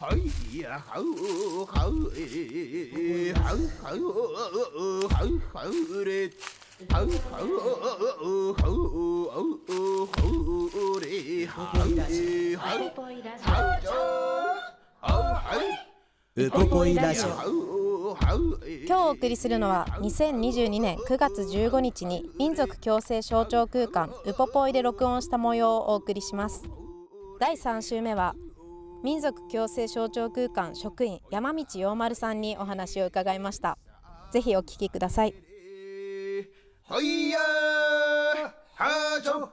はいやはうはうえはうはうはうはうれはうはうはうはうはうれはうえはうウポポイラジオ今日お送りするのは2022年9月15日に民族共生象徴空間ウポポイで録音した模様をお送りします第3週目は民族共生象徴空間職員山道陽丸さんにお話を伺いました。ぜひお聞きください。はいやはちょ。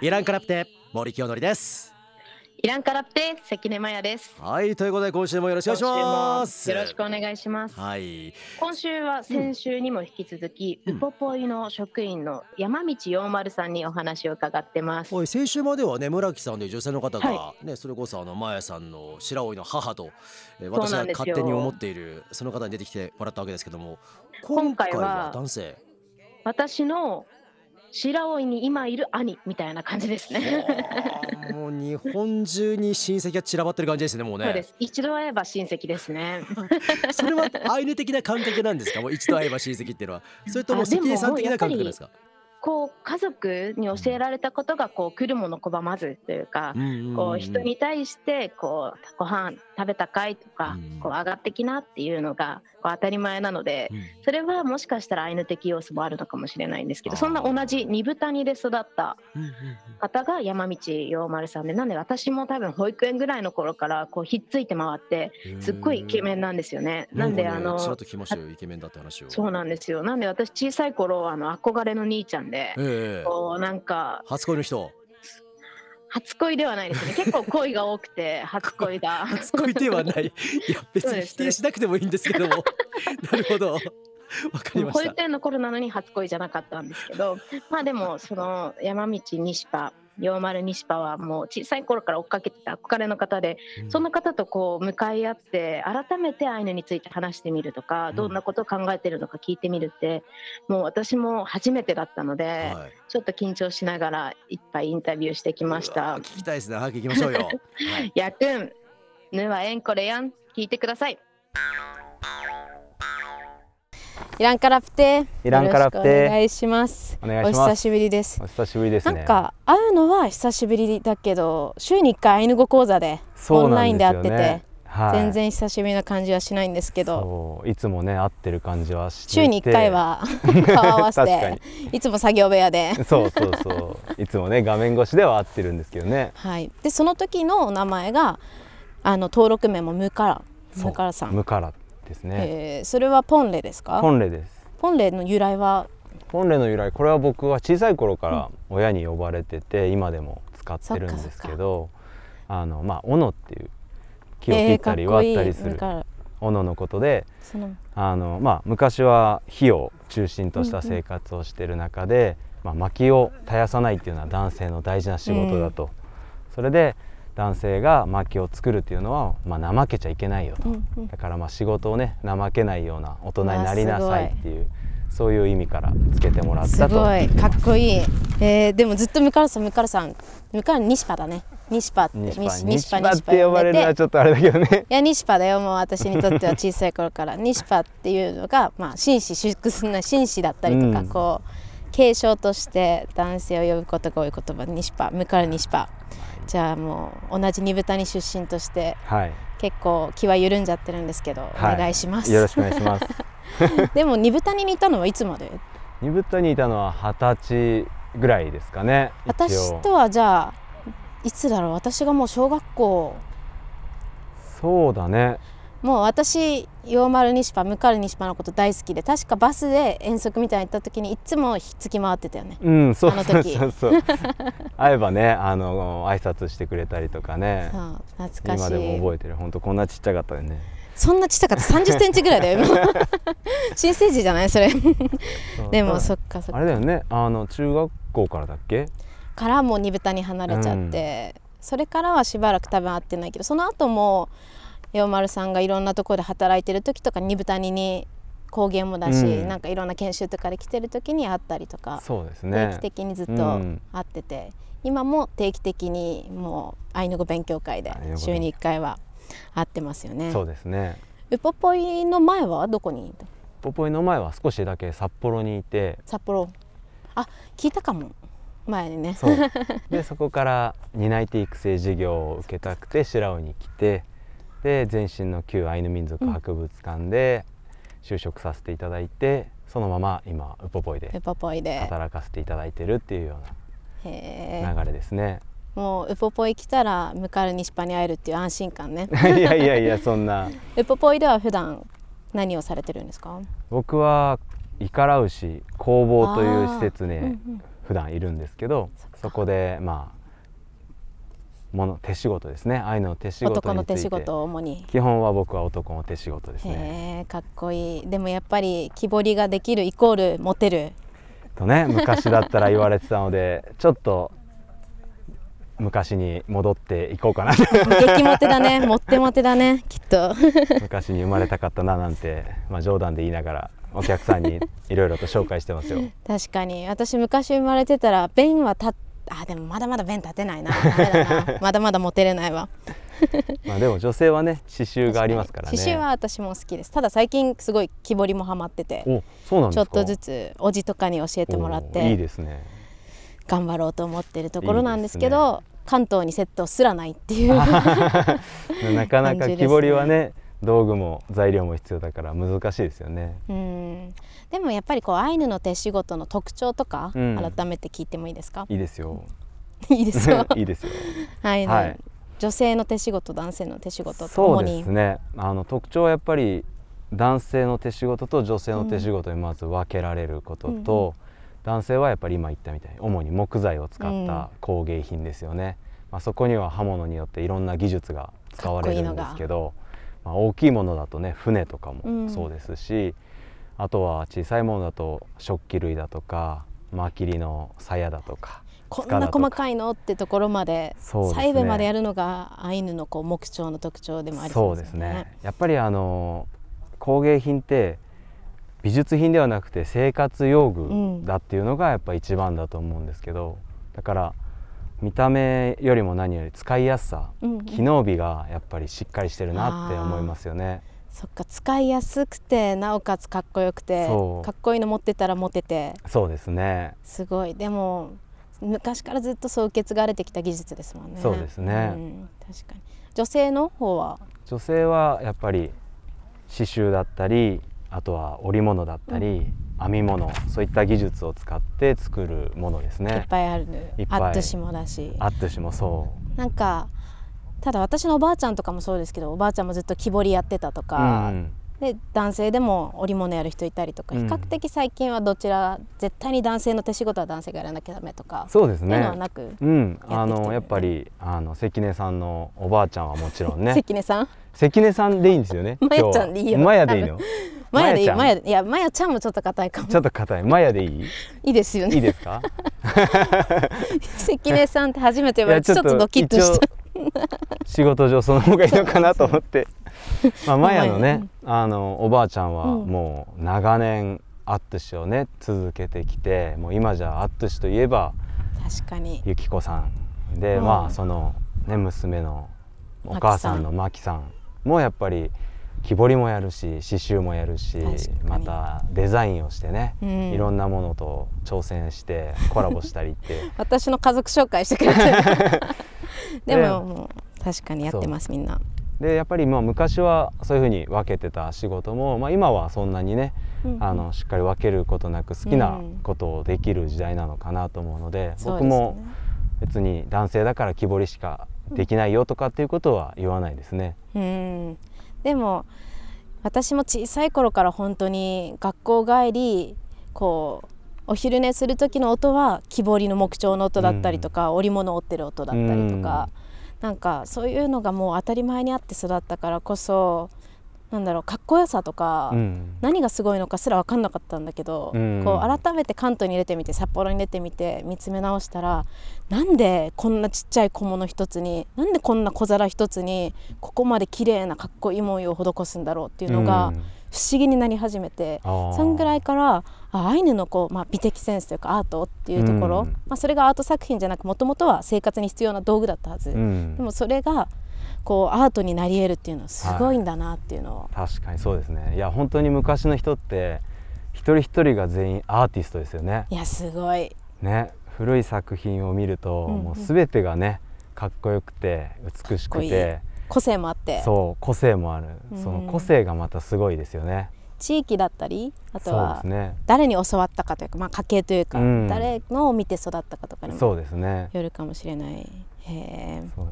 イランからって森清則ですイランからって関根麻也です。はいということで今週もよろしくお願いします。よろしくお願いします。はい。今週は先週にも引き続き、うん。ウポポイの職員の山道陽丸さんにお話を伺ってます。おい先週まではね村木さんという女性の方が、はねそれこそあのマヤさんの白老の母と、えー私が勝手に思っているその方に出てきてもらったわけですけども今回は男性？私の白老に今いる兄みたいな感じですね。はあもう日本中に親戚が散らばってる感じですねもうね。そうです。一度会えば親戚ですね。それはアイヌ的な感覚なんですか？もう一度会えば親戚っていうのは。それとも関根さん的な感覚ですか？こう家族に教えられたことがこう来るもの拒まずというか、こう人に対してこうご飯食べたかいとか、うん。こう上がってきなっていうのがこう当たり前なので、うん。それはもしかしたらアイヌ的要素もあるのかもしれないんですけどそんな同じ二豚にで育った方が山道陽丸さんでなんで私も多分保育園ぐらいの頃からこうひっついて回ってすっごいイケメンなんですよね。なんであのちらっと聞きましたよイケメンだって話を。そうなんですよ。なんで私小さい頃あの憧れの兄ちゃんで、ええこうなんか初恋の人？初恋ではないですね。結構恋が多くて 初恋が。初恋ではない。いや別に否定しなくてもいいんですけども。なるほど。わかりま保した。育園の頃なのに初恋じゃなかったんですけどまあでもその山道西パ陽丸西パはもう小さい頃から追っかけてた憧れの方で、うん。その方とこう向かい合って改めてアイヌについて話してみるとか、うん。どんなことを考えてるのか聞いてみるってもう私も初めてだったので、はい。ちょっと緊張しながらいっぱいインタビューしてきました。聞きたいですね。早く行きましょうよ。はい。やくんぬはえんこれやん。聞いてください。イランカラプテイランカラプテお願いします。お願いします。お久しぶりです。お久しぶりですね。なんか会うのは久しぶりだけど週に1回アイヌ語講座でオンラインで会ってて。はい、全然久しぶりな感じはしないんですけど。いつもね会ってる感じはしてて週に1回は 顔合わせていつも作業部屋で、そうそうそう。いつもね画面越しでは会ってるんですけどね。はい、でその時のお名前があの登録名もムカラ。ムカラさん、ムカラですね、えーそれはポンレですか？ポンレです。ポンレの由来は？ポンレの由来これは僕は小さい頃から親に呼ばれてて、今でも使ってるんですけどあのまあ斧っていう木を切ったり割ったりするムカラ斧のことであの、まあ、昔は火を中心とした生活をしている中で、まあ、薪を絶やさないっていうのは男性の大事な仕事だと、それで男性が薪を作るっていうのは、まあ、怠けちゃいけないよと、うんうん。だからまあ仕事をね怠けないような大人になりなさいっていうそういう意味からつけてもらっすたと。ごい。かっこいい、えーでもずっとムカラさんムカラさんムカラニシパだね。ニシパって西パニシ西パって呼ばれるのはてちょっとあれだけどね。いやニシパだよもう私にとっては小さい頃から。ニシパっていうのが まあ紳士淑淑な紳士だったりとか、うん。こう継承として男性を呼ぶことが多い言葉ニシパムカラニシパじゃあもう同じ二豚に出身としてはい。結構気は緩んじゃってるんですけど、はい。お願いします。よろしくお願いします。でも二豚に似たのはいつまで？二ブッダにいたのは二十歳ぐらいですかね私とはじゃあいつだろう？私がもう小学校。そうだねもう私陽丸西パムカル西パのこと大好きで確かバスで遠足みたいに行った時にいつもひっつき回ってたよね。うん、そう。そう時。そうそう。会えばね、あの挨拶してくれたりとかね。そう懐かしい。今でも覚えてる。本当こんなちっちゃかったよね。そんなちっちゃかった。3 0センチぐらいだよ今。新生児じゃない？それ。でもそっかそっか。あれだよねあの中学校からだっけ？からもう二豚に離れちゃって、それからはしばらく多分会ってないけどその後も洋丸さんがいろんなところで働いてる時とか二豚にに工芸もだし、うん。なんかいろんな研修とかで来てる時に会ったりとか、そうです定ね期的にずっとうん。会ってて、今も定期的にもうアイヌ語勉強会で週に1回は会ってますよね。そうですね。ウポポイの前はどこに？いたポポイの前は少しだけ札幌にいて。札幌。あ聞いたかも。前にね。そう。でそこから担い手育成事業を受けたくて白尾に来てで前身の旧アイヌ民族博物館で就職させていただいて、そのまま今ウポポイでウポポイで。働かせていただいてるっていうような流れですね。もうウポポイ来たらムカルニシパに会えるっていう安心感ね。いやいやいやそんな。ウポポイでは普段何をされてるんですか？僕はイカラウシ工房という施設ね、うんうん。普段いるんですけどそこでまあもの手仕事ですね。アイヌの手仕事について。男の手仕事を主に。基本は僕は男の手仕事ですね。かっこいい。でもやっぱり木彫りができるイコールモテる。とね昔だったら言われてたので ちょっと昔に戻っていこうかな。激モテだね。モテモテだね。きっと。昔に生まれたかったななんて、まあ、冗談で言いながらお客さんにいろいろと紹介してますよ。確かに。私昔生まれてたら弁は立っあでもまだまだ弁立てないな。まだまだモテれないわ。まあでも女性はね刺繍がありますからね。刺繍は私も好きです。ただ最近すごい木彫りもハマっててちょっとずつおじとかに教えてもらっおいいてですね。頑張ろうと思ってるところなんですけど関東にセットすらないっていう なかなか木彫りはね道具も材料も必要だから難しいですよね。うんでもやっぱりこうアイヌの手仕事の特徴とか、うん改めて聞いてもいいですか？いいですよ。いいですよ いいですよ。はい、はい女性の手仕事男性の手仕事とそうですね。あの特徴はやっぱり男性の手仕事と女性の手仕事にまず分けられることと、男性はやっぱり今言ったみたいに主に木材を使った工芸品ですよね。まあそこには刃物によっていろんな技術が使われるんですけど、まあ大きいものだとね船とかうんもそうですし、あとは小さいものだと食器類だとか、マキリの鞘だとか。こんな細かいのってところまでね細部までやるのがアイヌのこう木彫の特徴でもありそそううですすね。やっぱりあの工芸品って美術品ではなくて生活用うん具だっていうのがやっぱ一番だと思うんですけど、だから見た目よりも何より使いやすさ、うんうん。機能美がやっぱりしっかりしてるなって思いますよね。そっか使いやすくてなおかつかっこよくてかっこいいの持ってたらモテてそうですね。すごい。でも昔からずっとそう受け継がれてきた技術ですもんね。そうですね。ん確かに。女性の方は？女性はやっぱり刺繍だったり、あとは織物だったり、編み物そういった技術を使って作るものですいっね。ぱいある、いっぱいアットシもだしあってしもそう。なんかただ私のおばあちゃんとかもそうですけどおばあちゃんもずっと木彫りやってたとか、うんで男性でも織物やる人いたりとか、うん。比較的最近はどちら絶対に男性の手仕事は男性がやらなきゃダメとかそうですね。あのやっぱりあの関根さんのおばあちゃんはもちろんね。関根さん？関根さんでいいんですよね まやちゃんでいいよ。まやでいいの？マヤでいい。まやいやマヤちゃんもちょっと硬いかも。ちょっと硬い。まやでいい？いいですよいいねですか？関根さんって初めて言われていやちょっとドキッとした仕事上その方がいいのかなと思ってまあマヤのねあのおばあちゃんはうん。もう長年アットゥシをね続けてきてもう今じゃアットゥシといえば確かに。ゆきこさんで、うん。まあそのね娘のお母さんのまきさん。もやっぱり木彫りもやるし刺繍もやるしまに。たデザインをしてね、うん。いろんなものと挑戦してコラボしたりって。私の家族紹介してくれてる。でももう確かにやってますみんなでやっぱりまあ昔はそういうふうに分けてた仕事も、まあ、今はそんなにね、うんあのしっかり分けることなく好きなことをできる時代なのかなと思うので、そうですよ僕もね。別に男性だから木彫りしかできないよとかっていうことは言わないですね。うん。でも私も小さい頃から本当に学校帰りこうお昼寝する時の音は木彫りの木彫の音だったりとか、織物を織ってる音だったりとか、なんかそういうのがもう当たり前にあって育ったからこそなんだろうかっこよさとか、うん。何がすごいのかすら分かんなかったんだけど、うん。こう改めて関東に出てみて札幌に出てみて見つめ直したらなんでこんなちっちゃい小物一つになんでこんな小皿一つにここまで綺麗なかっこいい文様を施すんだろうっていうのがうん不思議になり始めて、そんぐらいからあアイヌのこう、まあ、美的センスというかアートっていうところ、うん。まあ、それがアート作品じゃなくもともとは生活に必要な道具だったはず、うん。でもそれがこうアートになり得るっていうのはすごいんだなっていうのを、確かにそうですね。いや本当に昔の人って一人一人が全員アーティストですよね。いやすごい。ね。古い作品を見ると、うんうん。もう全てがねかっこよくて美しくて個性もあって。そう個性もある、うん。その個性がまたすごいですよね。地域だったりあとは誰に教わったかというか、まあ、家系というか、うん。誰のを見て育ったかとかにもそうですね。よるかもしれない。へえ。そう。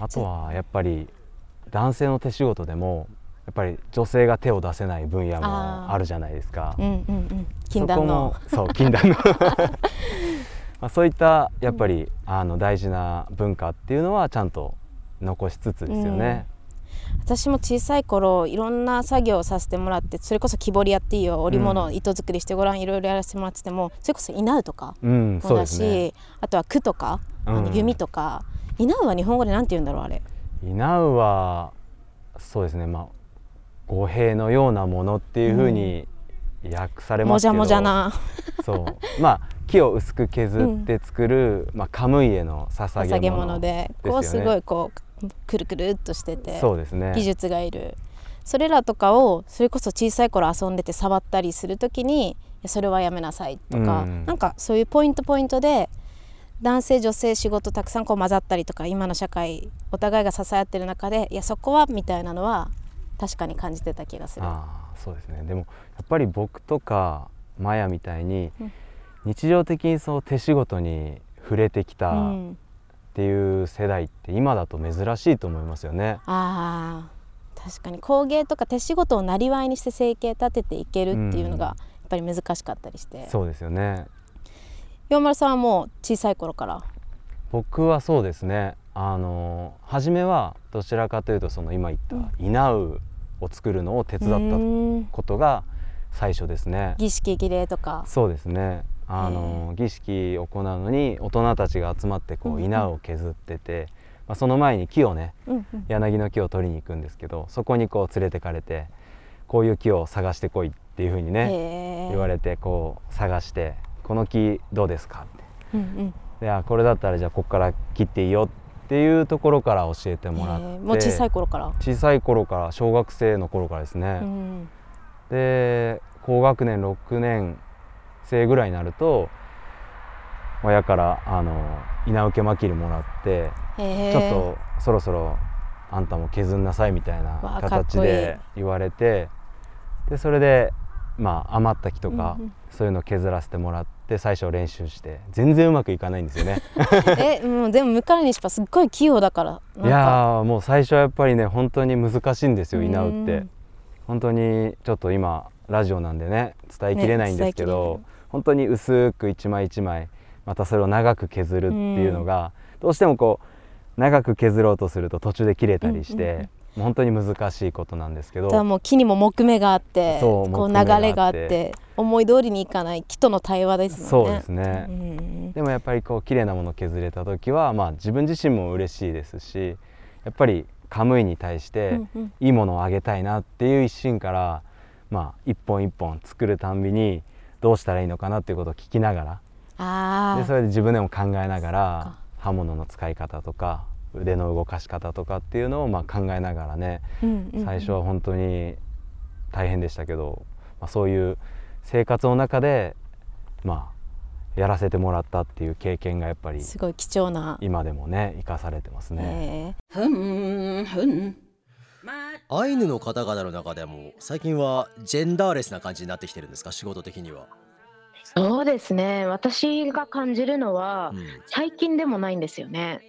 あとはやっぱり男性の手仕事でもやっぱり女性が手を出せない分野あもー。あるじゃないですか。うんうんうん。禁断の。そう禁断の。まあそういったやっぱり、あの大事な文化っていうのはちゃんと残しつつですよね、私も小さい頃いろんな作業をさせてもらってそれこそ木彫りやっていいよ織物、うん糸作りしてごらんいろいろやらせてもらっててもそれこそ稲うとかうん、もだし、ねあとは句とか、弓とか。稲うは日本語でなんて言うんだろうあれ。稲うはそうですねまあ語弊のようなものっていうふうに訳されますけど、もじゃもじゃな。そう。まあ木を薄く削って作る、まあ、カムイへの捧げ物物でですよね。こうすごいこうくるくるっとしててそうですね。技術がいる。それらとかをそれこそ小さい頃遊んでて触ったりする時にそれはやめなさいとか、うん。なんかそういうポイントポイントで男性女性仕事たくさんこう混ざったりとか今の社会お互いが支え合ってる中でいやそこはみたいなのは確かに感じてた気がする。ああそうですね。でもやっぱり僕とかマヤみたいにうん。日常的にそう手仕事に触れてきうたっん、ていう世代って今だと珍しいと思いますよね。あー確かに工芸とか手仕事をなりわいにして生計立てていけるっていうのがやっぱり難しかったりして。そうですよね。洋丸さんはもう小さい頃から？僕はそうですね。あの初めはどちらかというとその今言った稲うを作るのを手伝うったことが最初ですね。儀式儀礼とか。そうですねあの儀式を行うのに大人たちが集まってこう稲を削ってて、まあ、その前に木をね柳の木を取りに行くんですけどそこにこう連れてかれてこういう木を探してこいっていうふうにね言われてこう探して「この木どうですか?」って。これだったらじゃあここから切っていいよっていうところから教えてもらって、もう小さい頃から、小さい頃から小学生の頃からですね、うん、で高学年6年生ぐらいになると親からあの稲受けまきりもらってちょっとそろそろあんたも削んなさいみたいな形で言われてでそれでまあ余った木とか、うんうん。そういうの削らせてもらって最初練習して全然うまくいかないんですよね。えもうでも向かいにしぱすっごい器用だからいやーもう最初はやっぱりね本当に難しいんですよ稲うって。うん本当にちょっと今ラジオなんでね伝えきれないんですけど、きれない本当に薄く一枚一枚またそれを長く削るっていうのが、どうしてもこう長く削ろうとすると途中で切れたりして、うんうん本当に難しいことなんですけどもう木にも木目があってこう流れがあって思い通りにいかない木との対話ですね。そうですね。うん。でもやっぱりこう綺麗なものを削れた時はまあ自分自身も嬉しいですしやっぱりカムイに対してうんうん。いいものをあげたいなっていう一心からまあ一本一本作るたんびにどうしたらいいのかなっていうことを聞きながらあでそれで自分でも考えながらか。刃物の使い方とか腕の動かし方とかっていうのをまあ考えながらねあ、うんうんうん。最初は本当に大変でしたけど、まあ、そういう生活の中でまあやらせてもらったっていう経験がやっぱりすごい貴重な。今でもね生かされてますね。えーアイヌの方々の中でも最近はジェンダーレスな感じになってきてるんですか？仕事的には。そうですね。私が感じるのは、うん。最近でもないんですよね。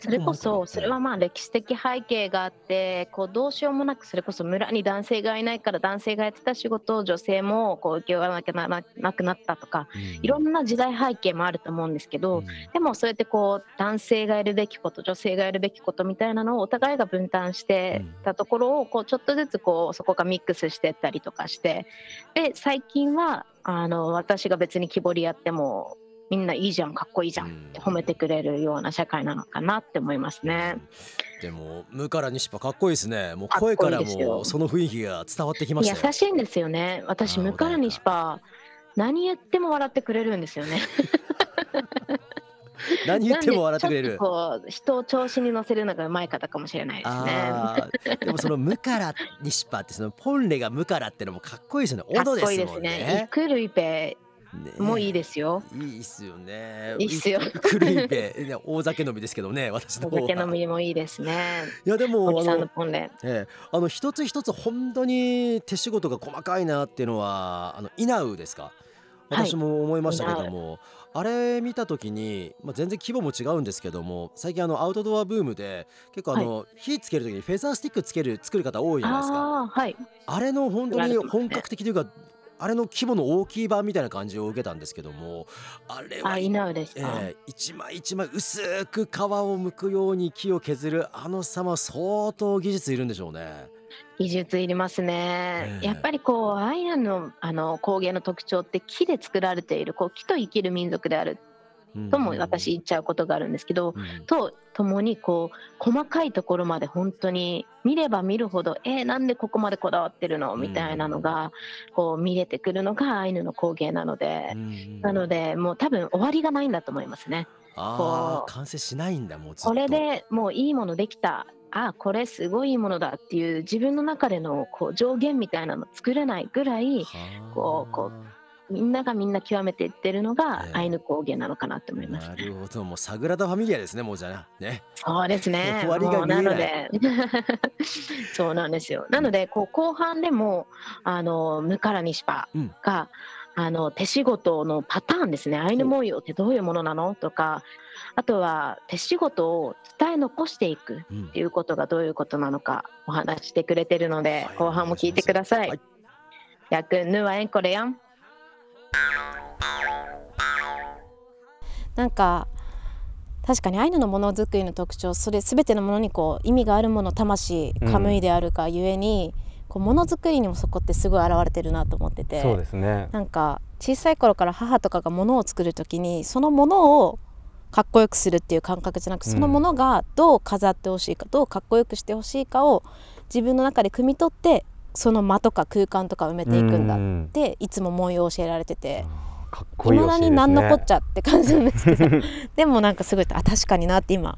それこ結構前からそそれはまあ歴史的背景があってこうどうしようもなくそれこそ村に男性がいないから男性がやってた仕事を女性もこう受け負わなきゃならなくなったとかうん。いろんな時代背景もあると思うんですけど、うん。でもそうやってこう男性がやるべきこと女性がやるべきことみたいなのをお互いが分担してたところをこうちょっとずつこうそこがミックスしてったりとかしてで最近はあの私が別に木彫りやってもみんないいじゃんかっこいいじゃんって褒めてくれるような社会なのかなって思いますね。でも無から西パかっこいいですね。もう声からもその雰囲気が伝わってきまし優しいんですよね。私あー向からにしぱ何言っても笑ってくれるんですよね。何言っても笑ってくれる。なんでちょっとこう人を調子に乗せるのがうまい方かもしれないですね。あー。でもその無から西パってそのポンレが無からってのもかっこいいですよね。かっオドでこいいですすもんね。ね。イクルイペねもいいですよ。いいっすよね。いいっすよ。クルイペね大酒飲みですけどね私のお方は。酒飲みもいいですね。いやでもおじさんのあのポンレ。ええ、あの一つ一つ本当に手仕事が細かいなっていうのはあのイナウですか？はい。私も思いましたけども、あれ見た時に、まあ、全然規模も違うんですけども最近あのアウトドアブームで結構あの、火つける時にフェザースティックつける作る方多いじゃないですかはい。あれの本当に本格的というかあれの規模の大きい版みたいな感じを受けたんですけどもあれはあですえか。え一枚一枚薄く皮を剥くように木を削るあの様相当技術いるんでしょうね。技術いりますね。え。え。やっぱりこうアイアンのあの工芸の特徴って木で作られているこう木と生きる民族であるとも私言っちゃうことがあるんですけど、うん。とともにこう細かいところまで本当に見れば見るほどえー、なんでここまでこだわってるの？みたいなのがこう見れてくるのがアイヌの工芸なので、うんなのでもう多分終わりがないんだと思いますね。あこあう完成しないんだもうずっと。これでもういいものできたあこれすごいいいものだっていう自分の中でのこう上限みたいなの作れないぐらいはあ。こうこみんながみんな極めていってるのがええ。アイヌ工芸なのかなと思います。な。るほど。もうサグラダ・ファミリアですねもうじゃあ。ね。そうですね。終わりがな見えない。ので、そうなんですよ。なので、こう後半でも、あの、ムカラニシパうん。が、あの手仕事のパターンですね。アイヌ文様ってどういうものなの？とか、あとは手仕事を伝え残していくうんっていうことがどういうことなのかお話ししてくれてるので、はい後半も聞いてください。はいやくんぬはえんこれやん。なんか確かにアイヌのものづくりの特徴それ全てのものにこう意味があるもの魂うんカムイであるがゆえに、こうものづくりにもそこってすごい現れてるなと思ってて。そうですね。なんか小さい頃から母とかがものを作る時にそのものをかっこよくするっていう感覚じゃなくうん。そのものがどう飾ってほしいかどうかっこよくしてほしいかを自分の中で汲み取ってその間とか空間とか埋めていくんだっうん。ていつも文様を教えられてて。かっこいいだに何のこっちゃって感じなんですけど。でもなんかすごいあ確かになって今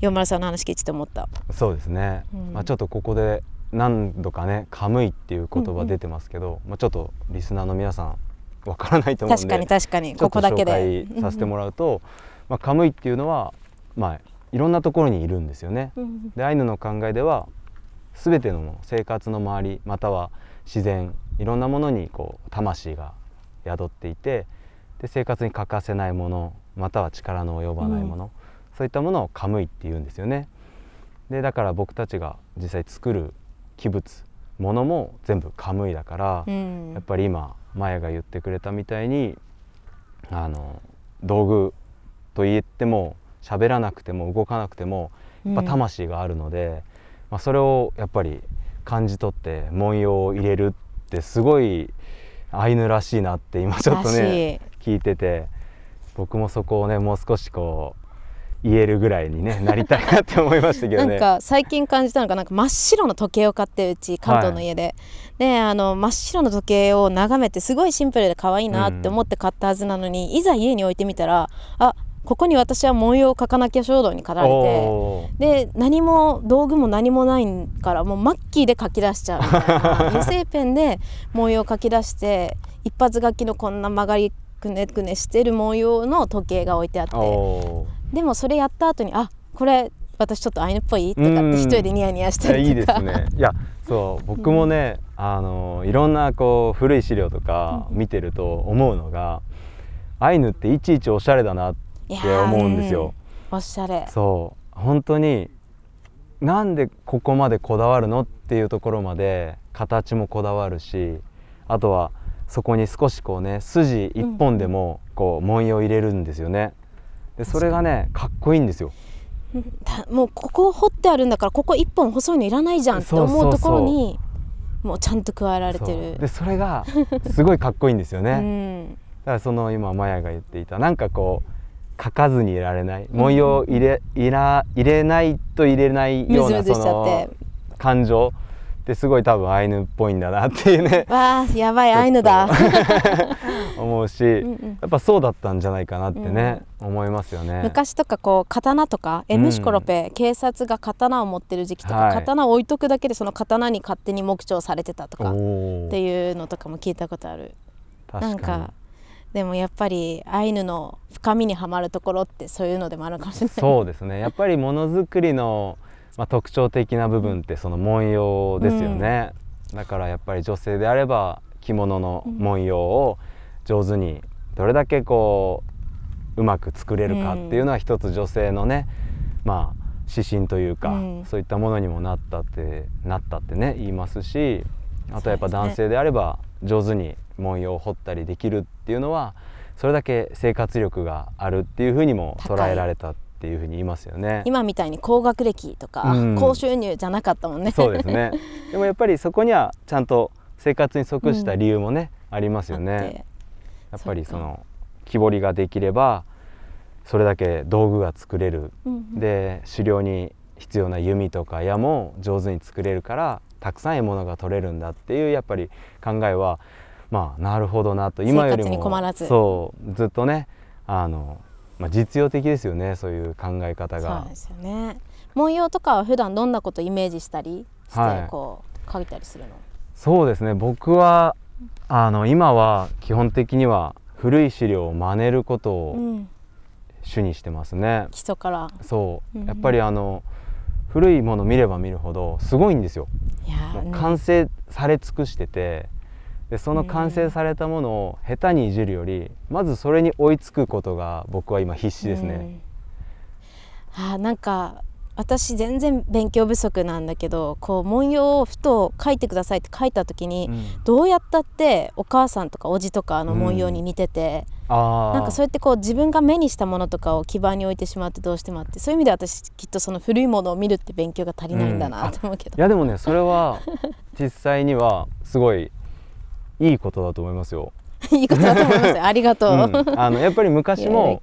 四丸さんの話聞いてて思った。そうですね、うん。まあ、ちょっとここで何度かね「カムイ」っていう言葉出てますけど、まあ、ちょっとリスナーの皆さんわからないと思うんで確かに確かに。ちょっことこだけで。紹介させてもらうと、まあ、カムイっていうのは、まあ、いろんなところにいるんですよね。うんでアイヌの考えでは全ての生活の周りまたは自然いろんなものにこう魂が宿っていてで生活に欠かせないものまたは力の及ばないもの、そういったものをカムイって言うんですよね。でだから僕たちが実際作る器物ものも全部カムイだから、うん。やっぱり今マヤが言ってくれたみたいにあの道具と言っても喋らなくても動かなくてもやっぱ魂があるので、まあ、それをやっぱり感じ取って文様を入れるってすごいアイヌらしいなって今ちょっとらねし聞いてて僕もそこをねもう少しこう言えるぐらいに、ね、なりたいなって思いましたけどね。なんか最近感じたのがなんか真っ白の時計を買ってうち関東の家で、であの真っ白の時計を眺めてすごいシンプルで可愛いなって思って買ったはずなのに、いざ家に置いてみたらあここに私は文様を描かなきゃ衝動に駆られて。で何も道具も何もないからもうマッキーで書き出しちゃうみたいな。油性ペンで模様を書き出して一発書きのこんな曲がりくねくねしてる模様の時計が置いてあってでもそれやった後にあこれ私ちょっとアイヌっぽい？とかって一人でニヤニヤしたりとか。いいですね。いやそう僕もね、あのいろんなこう古い資料とか見てると思うのが、アイヌっていちいちおしゃれだなって思うんですよ。おしゃれ。そう。本当になんでここまでこだわるのっていうところまで形もこだわるしあとはそこに少しこうね筋一本でもこう文様を入れるんですよね。でそれがねかっこいいんですよ。もうここ掘ってあるんだからここ一本細いのいらないじゃんって思うところにもうちゃんと加えられてる。でそれがすごいかっこいいんですよね、うん、だからその今マヤが言っていたなんかこう書かずにいられない。文様入れ入れないと入れないようなその感情。ってすごい多分アイヌっぽいんだなっていうね。わあやばいアイヌだ。思うし、うんうん、やっぱそうだったんじゃないかなってね、うん、思いますよね。昔とかこう刀とかエムシコロペ、うん、警察が刀を持ってる時期とか、はい、刀を置いとくだけでその刀に勝手に木彫されてたとかっていうのとかも聞いたことある。なんかでもやっぱりアイヌの深みにはまるところってそういうのでもあるかもしれない。そうですね。やっぱりものづくりのまあ、特徴的な部分ってその文様ですよね、うん、だからやっぱり女性であれば着物の文様を上手にどれだけこううまく作れるかっていうのは一つ女性のねまあ指針というか、うん、そういったものにもなったってなったってね言いますしあとやっぱ男性であれば上手に文様を彫ったりできるっていうのはそれだけ生活力があるっていうふうにも捉えられたっていうふうに言いますよね。今みたいに高学歴とか、うん、高収入じゃなかったもんね。そうですね。でもやっぱりそこにはちゃんと生活に即した理由もね、うん、ありますよね。やっぱりその木彫りができればそれだけ道具が作れる、うん、で狩猟に必要な弓とか矢も上手に作れるからたくさん獲物が取れるんだっていうやっぱり考えはまあなるほどなと。今よりもそう。ずっとねあのまあ、実用的ですよねそういう考え方が。そうですよね。文様とかは普段どんなことイメージしたりしてこう、書いたりするの？そうですね。僕はあの今は基本的には古い資料を真似ることを主にしてますね。基礎から。そう、やっぱりあの古いもの見れば見るほどすごいんですよ。完成され尽くしててでその完成されたものを下手にいじるよりまずそれに追いつくことが僕は今必死ですね。あなんか私全然勉強不足なんだけどこう文様をふと書いてくださいって書いた時に、うん、どうやったってお母さんとかおじとかの文様に似てて、うん、なんかそうやってこう自分が目にしたものとかを基盤に置いてしまってどうしてもあってそういう意味で私きっとその古いものを見るって勉強が足りないんだなと思うけど、うん、いやでもねそれは 実際にはすごいいいことだと思いますよ。いいことだと思いますありがとう。うん、あのやっぱり昔も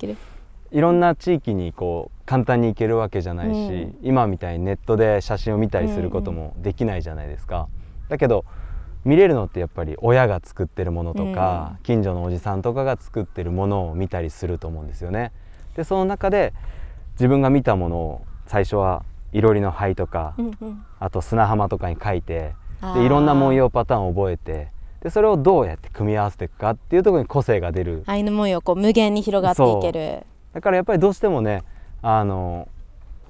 いろんな地域にこう簡単に行けるわけじゃないし、うん、今みたいにネットで写真を見たりすることもできないじゃないですか。だけど見れるのってやっぱり親が作ってるものとか、うん、近所のおじさんとかが作ってるものを見たりすると思うんですよね。でその中で自分が見たものを最初はいろりの灰とか、うんうん、あと砂浜とかに書いてでいろんな文様パターンを覚えてでそれをどうやって組み合わせていくかっていうところに個性が出る。アイヌ模様こう無限に広がっていける。だからやっぱりどうしてもねあの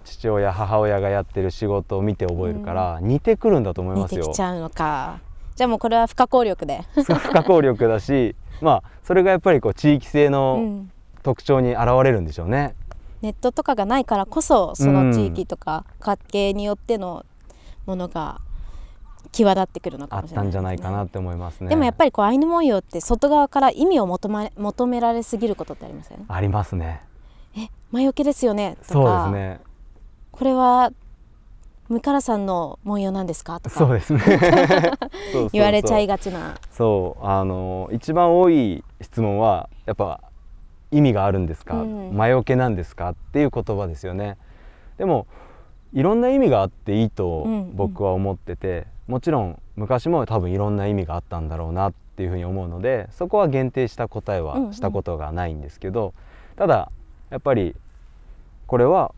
父親母親がやってる仕事を見て覚えるから、うん、似てくるんだと思いますよ。似てきちゃうのか。じゃあもうこれは不可抗力で。不可抗力だし まあそれがやっぱりこう地域性の特徴に現れるんでしょうね、ネットとかがないからこそその地域とか家系によってのものが際立ってくるのかもしれない、ね、あったんじゃないかなって思いますね。でもやっぱりこうアイヌ文様って外側から意味を求め求められすぎることってありますよねありますね。え魔除けですよね？とか。そうですね。これはムカラさんの文様なんですか？とか。そうですね。言われちゃいがちな。そう。あの一番多い質問はやっぱ意味があるんですか、うん、魔除けなんですか？っていう言葉ですよね。でもいろんな意味があっていいと僕は思ってて、もちろん昔も多分いろんな意味があったんだろうなっていうふうに思うのでそこは限定した答えはしたことがないんですけど、ただやっぱりこれは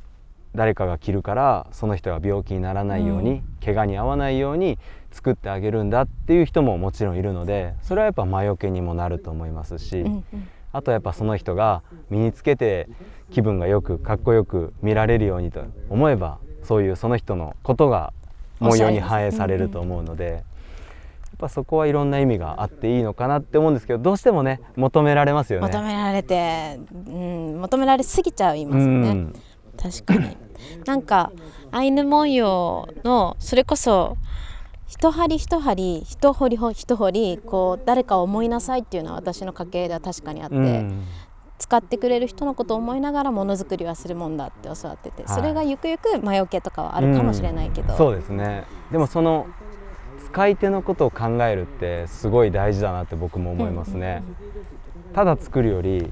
誰かが着るからその人が病気にならないように、うん、怪我に遭わないように作ってあげるんだっていう人ももちろんいるのでそれはやっぱ魔除けにもなると思いますし、うんうん、あとやっぱその人が身につけて気分がよくかっこよく見られるようにと思えばそういうその人のことが模様に反映されると思うので。やっぱそこはいろんな意味があっていいのかなって思うんですけどどうしてもね求められますよね。求められて、うん、求められすぎちゃいますよね、うん、確かに。なんかアイヌ文様のそれこそ一針一針一彫り一彫りこう誰かを思いなさいっていうのは私の家系では確かにあって、うん、使ってくれる人のことを思いながらものづくりはするもんだって教わってて、はい、それがゆくゆく魔除けとかはあるかもしれないけど、うん、そうですね。でもその使い手のことを考えるってすごい大事だなって僕も思いますね、ただ作るより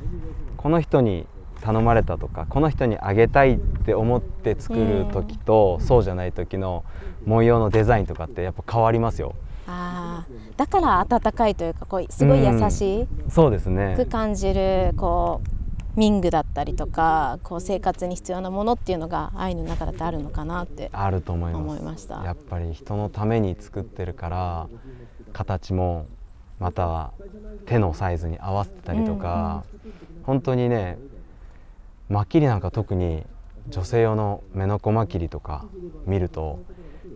この人に頼まれたとかこの人にあげたいって思って作る時と、そうじゃない時の模様のデザインとかってやっぱ変わりますよ。あだから温かいというかこうすごい優しい、うん、そうですね。く感じるこう民具だったりとかこう生活に必要なものっていうのが愛の中だってあるのかなってあると思います。思いました。やっぱり人のために作ってるから形もまたは手のサイズに合わせたりとか、うんうん、本当にねマッキリなんか特に女性用の目のこまきりとか見ると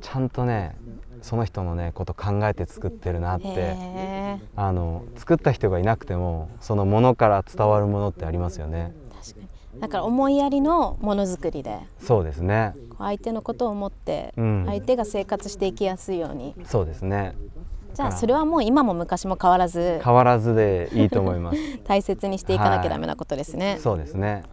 ちゃんとねその人のねこと考えて作ってるなってあの作った人がいなくてもそのものから伝わるものってありますよね。確かに。だから思いやりのものづくりでそうですね。相手のことを思って、相手が生活していきやすいように。そうですね。じゃあそれはもう今も昔も変わらず。変わらずでいいと思います。大切にしていかなきゃダメなことですね、はい、そうですね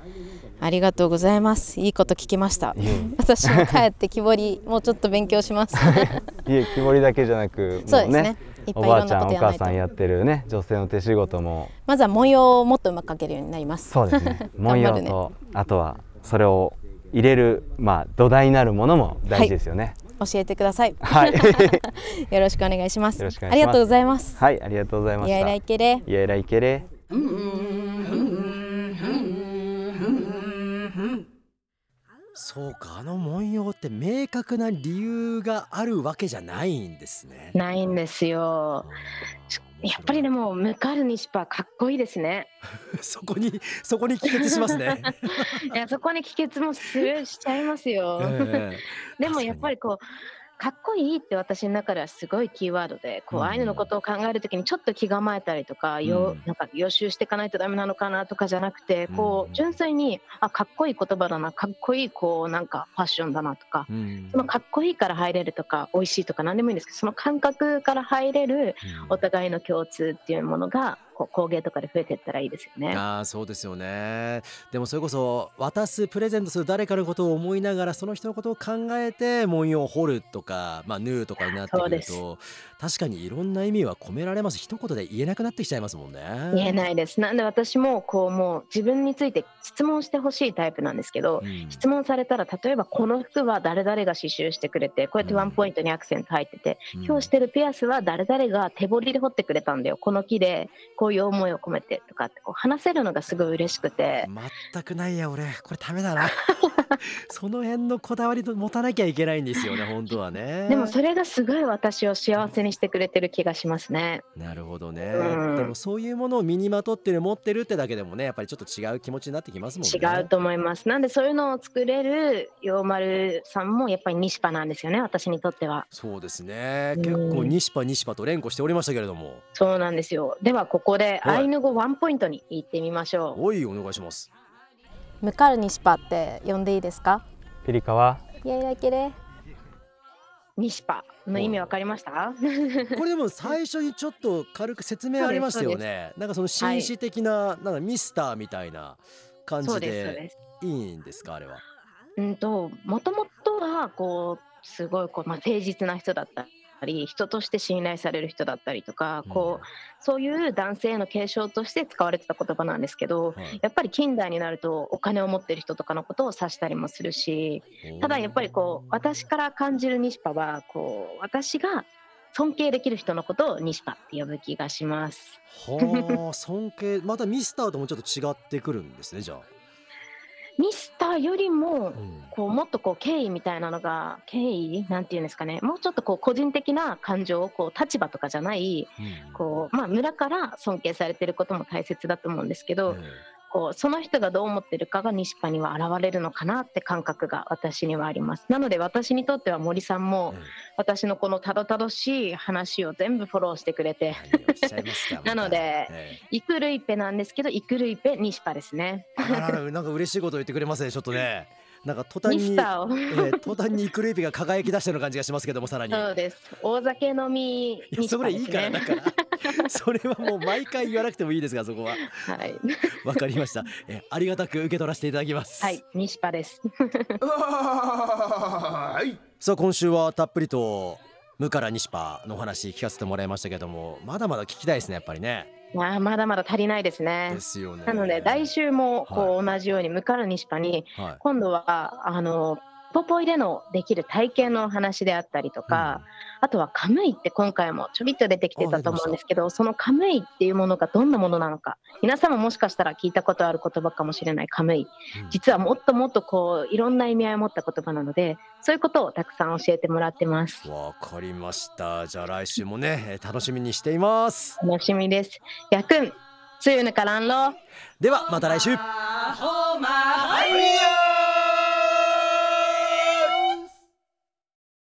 ありがとうございますいいこと聞きました私も帰って木彫りもうちょっと勉強します いえ木彫りだけじゃなくそうですねおばあちゃんお母さんやってるね女性の手仕事もまずは模様をもっとうまく描けるようになりますそうですね 模様と、ね、あとはそれを入れるまあ土台になるものも大事ですよね、はい、教えてください。はい。よろしくお願いします。よろしくお願いします。ありがとうございます。はい、ありがとうございました。いやいらいけれ。いやいらいけれ。そうかあの文様って明確な理由があるわけじゃないんですね。ないんですよ。やっぱりでもムカルニシパかっこいいですね。そこにそこに帰結しますね。いやそこに帰結もするしちゃいますよ。えー、でもやっぱりこうかっこいいって私の中ではすごいキーワードでこう、アイヌのことを考えるときにちょっと気構えたりとか、よなんか予習していかないとダメなのかなとかじゃなくてこう純粋にあかっこいい言葉だなかっこいいこうなんかファッションだなとか、そのかっこいいから入れるとか美味しいとか何でもいいんですけどその感覚から入れるお互いの共通っていうものが工芸とかで増えていったらいいですよね。あそうですよね。でもそれこそ渡すプレゼントする誰かのことを思いながらその人のことを考えて文様を彫るとか、まあ、縫うとかになってくると確かにいろんな意味は込められます。一言で言えなくなってきちゃいますもんね。言えないです。なんで私もこうもう自分について質問してほしいタイプなんですけど、うん、質問されたら例えばこの服は誰々が刺繍してくれてこうやってワンポイントにアクセント入ってて、うん、今日してるピアスは誰々が手彫りで彫ってくれたんだよ。この木でこういう思いを込めてとかってこう話せるのがすごい嬉しくて。全くないや俺。これダメだな その辺のこだわりと持たなきゃいけないんですよね本当はね。でもそれがすごい私を幸せにしてくれてる気がしますね。なるほどね、うん、でもそういうものを身にまとってる持ってるってだけでもねやっぱりちょっと違う気持ちになってきますもんね。違うと思います。なんでそういうのを作れる陽丸さんもやっぱり西パなんですよね私にとっては。そうですね、結構西パ西パと連呼しておりましたけれども。そうなんですよ。ではここでアイヌ語ワンポイントに行ってみましょう。おいお願いしますムカルニシパって呼んでいいですか？ピリカは？イエイラキレニシパの意味わかりました？これでも最初にちょっと軽く説明ありましたよね。なんかその紳士的な、はい、なんかミスターみたいな感じでいいんですか？あれは。うんともともとはこうすごいこう、まあ、誠実な人だったり人として信頼される人だったりとか、うん、こうそういう男性への継承として使われてた言葉なんですけど、はい、やっぱり近代になるとお金を持ってる人とかのことを指したりもするしただやっぱりこう私から感じるニシパはこう私が尊敬できる人のことをニシパって呼ぶ気がします。はあ尊敬またミスターともちょっと違ってくるんですねじゃあ。ミスターよりも、こうもっとこう敬意みたいなのが敬意なんていうんですかね。もうちょっとこう個人的な感情こう立場とかじゃない、こうまあ、村から尊敬されてることも大切だと思うんですけど、こうその人がどう思ってるかが西パには現れるのかなって感覚が私にはあります。なので私にとっては森さんも私のこのたどたどしい話を全部フォローしてくれて、なので、イクルイペなんですけどイクルイペ西パですね。なんか嬉しいこと言ってくれますねちょっとねなんか途端に、えー、途端にイクルイピが輝き出したような感じがしますけどもさらに。そうです。大酒飲み、ね、それいいからだから。それはもう毎回言わなくてもいいですがそこは。はい。わかりました、えー、ありがたく受け取らせていただきます。はい。西パです。はい。さあ今週はたっぷりと無から西パのお話聞かせてもらいましたけどもまだまだ聞きたいですねやっぱりねまあ、まだまだ足りないですね。ですよね。なので来週もこう同じように、向かる西パに、今度はあのポポイでのできる体験の話であったりとか、うん、あとはカムイって今回もちょびっと出てきてたと思うんですけどそのカムイっていうものがどんなものなのか。皆さんももしかしたら聞いたことある言葉かもしれないカムイ、うん、実はもっともっとこういろんな意味合いを持った言葉なのでそういうことをたくさん教えてもらってます。わかりました。じゃあ来週もね楽しみにしています。楽しみです。やくんつゆぬからんろではまた来週